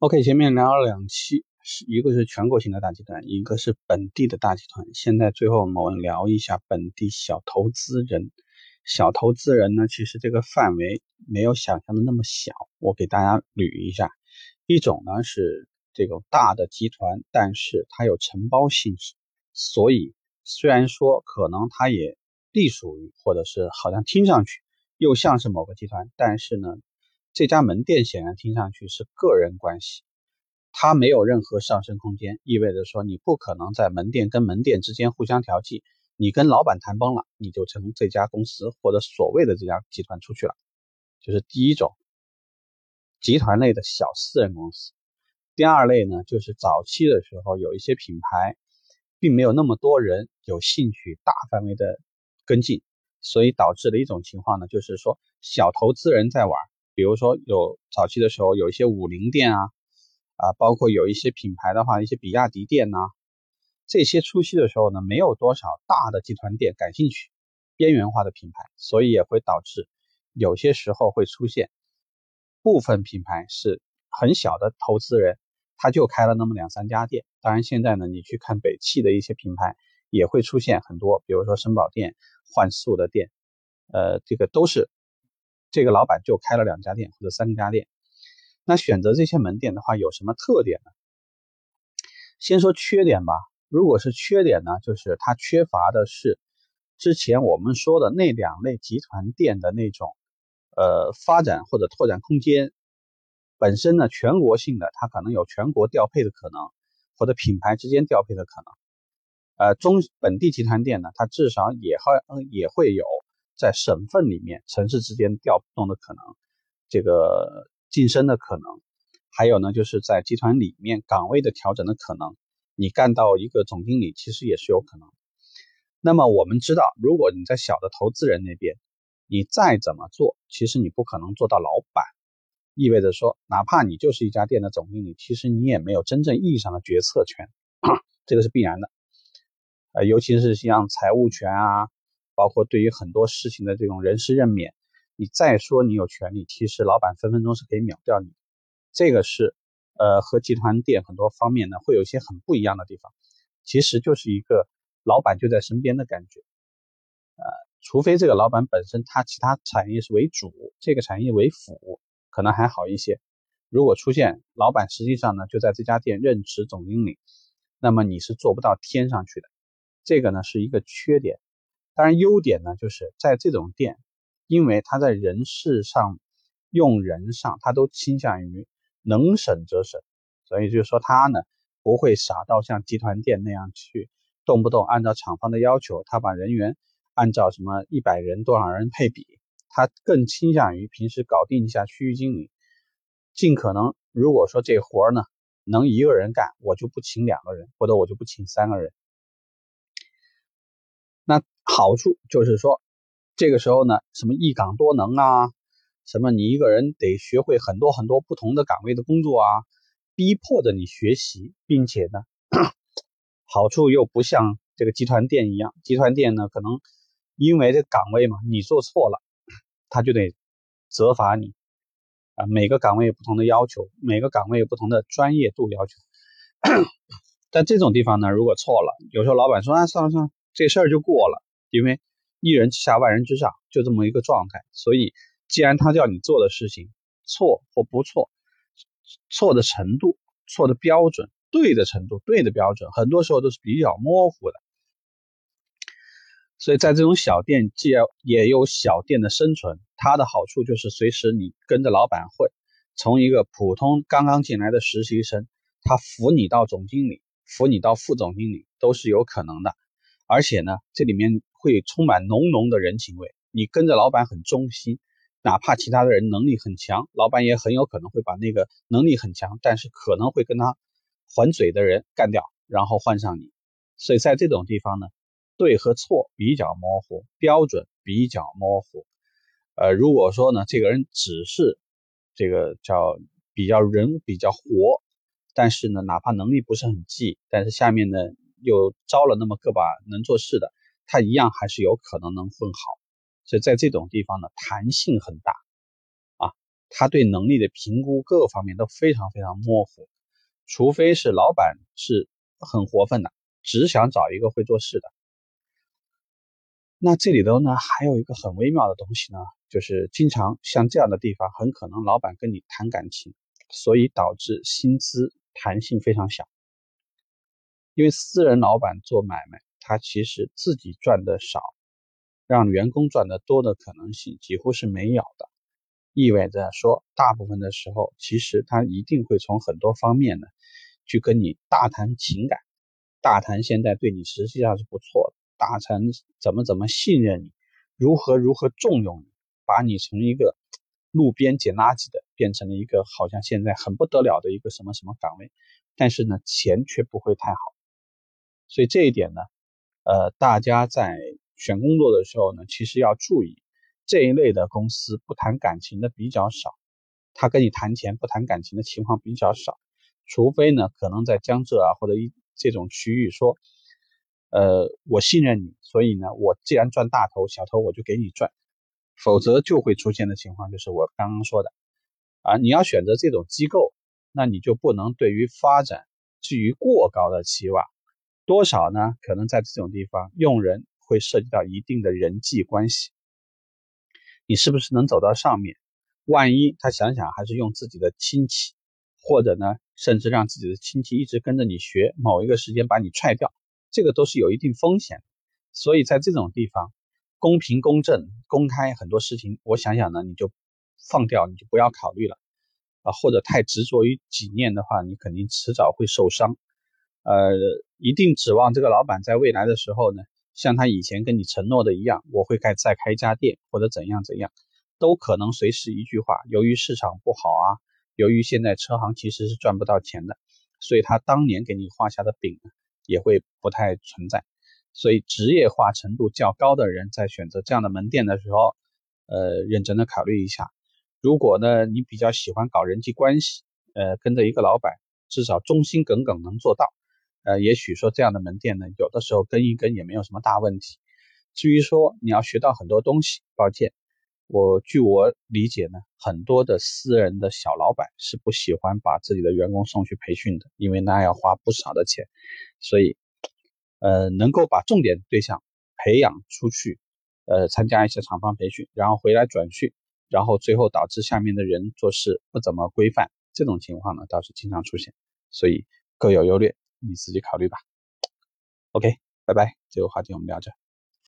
OK，前面聊了两期，一个是全国性的大集团，一个是本地的大集团。现在最后我们聊一下本地小投资人。小投资人呢，其实这个范围没有想象的那么小。我给大家捋一下，一种呢是这种大的集团，但是它有承包性质，所以虽然说可能它也隶属于，或者是好像听上去又像是某个集团，但是呢。这家门店显然听上去是个人关系，它没有任何上升空间，意味着说你不可能在门店跟门店之间互相调剂。你跟老板谈崩了，你就从这家公司或者所谓的这家集团出去了，就是第一种集团类的小私人公司。第二类呢，就是早期的时候有一些品牌，并没有那么多人有兴趣大范围的跟进，所以导致的一种情况呢，就是说小投资人在玩。比如说有早期的时候有一些五菱店啊，啊，包括有一些品牌的话，一些比亚迪店呐，这些初期的时候呢，没有多少大的集团店感兴趣，边缘化的品牌，所以也会导致有些时候会出现部分品牌是很小的投资人，他就开了那么两三家店。当然现在呢，你去看北汽的一些品牌也会出现很多，比如说绅宝店、幻速的店，呃，这个都是。这个老板就开了两家店或者三家店，那选择这些门店的话有什么特点呢？先说缺点吧。如果是缺点呢，就是它缺乏的是之前我们说的那两类集团店的那种呃发展或者拓展空间。本身呢，全国性的它可能有全国调配的可能，或者品牌之间调配的可能。呃，中本地集团店呢，它至少也会嗯也会有。在省份里面，城市之间调动的可能，这个晋升的可能，还有呢，就是在集团里面岗位的调整的可能，你干到一个总经理，其实也是有可能。那么我们知道，如果你在小的投资人那边，你再怎么做，其实你不可能做到老板，意味着说，哪怕你就是一家店的总经理，其实你也没有真正意义上的决策权，这个是必然的。呃，尤其是像财务权啊。包括对于很多事情的这种人事任免，你再说你有权利，其实老板分分钟是可以秒掉你。这个是呃和集团店很多方面呢会有一些很不一样的地方。其实就是一个老板就在身边的感觉。呃，除非这个老板本身他其他产业是为主，这个产业为辅，可能还好一些。如果出现老板实际上呢就在这家店任职总经理，那么你是做不到天上去的。这个呢是一个缺点。当然，优点呢，就是在这种店，因为他在人事上、用人上，他都倾向于能省则省，所以就是说他呢不会傻到像集团店那样去动不动按照厂方的要求，他把人员按照什么一百人多少人配比，他更倾向于平时搞定一下区域经理，尽可能如果说这活儿呢能一个人干，我就不请两个人，或者我就不请三个人。那好处就是说，这个时候呢，什么一岗多能啊，什么你一个人得学会很多很多不同的岗位的工作啊，逼迫着你学习，并且呢，好处又不像这个集团店一样，集团店呢可能因为这岗位嘛，你做错了，他就得责罚你啊。每个岗位有不同的要求，每个岗位有不同的专业度要求。但这种地方呢，如果错了，有时候老板说啊，算了算了。这事儿就过了，因为一人之下万人之上，就这么一个状态。所以，既然他叫你做的事情错或不错，错的程度、错的标准、对的程度、对的标准，很多时候都是比较模糊的。所以在这种小店，既然也有小店的生存，它的好处就是随时你跟着老板混，从一个普通刚刚进来的实习生，他扶你到总经理，扶你到副总经理，都是有可能的。而且呢，这里面会充满浓浓的人情味。你跟着老板很忠心，哪怕其他的人能力很强，老板也很有可能会把那个能力很强，但是可能会跟他还嘴的人干掉，然后换上你。所以在这种地方呢，对和错比较模糊，标准比较模糊。呃，如果说呢，这个人只是这个叫比较人比较活，但是呢，哪怕能力不是很济，但是下面呢。又招了那么个把能做事的，他一样还是有可能能混好，所以在这种地方呢，弹性很大，啊，他对能力的评估各个方面都非常非常模糊，除非是老板是很活分的，只想找一个会做事的。那这里头呢，还有一个很微妙的东西呢，就是经常像这样的地方，很可能老板跟你谈感情，所以导致薪资弹性非常小。因为私人老板做买卖，他其实自己赚的少，让员工赚的多的可能性几乎是没有的。意味着说，大部分的时候，其实他一定会从很多方面呢，去跟你大谈情感，大谈现在对你实际上是不错的，大谈怎么怎么信任你，如何如何重用你，把你从一个路边捡垃圾的变成了一个好像现在很不得了的一个什么什么岗位，但是呢，钱却不会太好。所以这一点呢，呃，大家在选工作的时候呢，其实要注意这一类的公司不谈感情的比较少，他跟你谈钱不谈感情的情况比较少，除非呢，可能在江浙啊或者一这种区域说，呃，我信任你，所以呢，我既然赚大头，小头我就给你赚，否则就会出现的情况就是我刚刚说的，啊，你要选择这种机构，那你就不能对于发展寄予过高的期望。多少呢？可能在这种地方用人会涉及到一定的人际关系，你是不是能走到上面？万一他想想还是用自己的亲戚，或者呢，甚至让自己的亲戚一直跟着你学，某一个时间把你踹掉，这个都是有一定风险。所以在这种地方，公平、公正、公开很多事情，我想想呢，你就放掉，你就不要考虑了啊。或者太执着于己念的话，你肯定迟早会受伤。呃，一定指望这个老板在未来的时候呢，像他以前跟你承诺的一样，我会开再开一家店或者怎样怎样，都可能随时一句话。由于市场不好啊，由于现在车行其实是赚不到钱的，所以他当年给你画下的饼呢，也会不太存在。所以职业化程度较高的人在选择这样的门店的时候，呃，认真的考虑一下。如果呢，你比较喜欢搞人际关系，呃，跟着一个老板，至少忠心耿耿能做到。呃，也许说这样的门店呢，有的时候跟一跟也没有什么大问题。至于说你要学到很多东西，抱歉，我据我理解呢，很多的私人的小老板是不喜欢把自己的员工送去培训的，因为那要花不少的钱。所以，呃，能够把重点对象培养出去，呃，参加一些厂方培训，然后回来转训，然后最后导致下面的人做事不怎么规范，这种情况呢倒是经常出现。所以各有优劣。你自己考虑吧。OK，拜拜，这个话题我们聊着。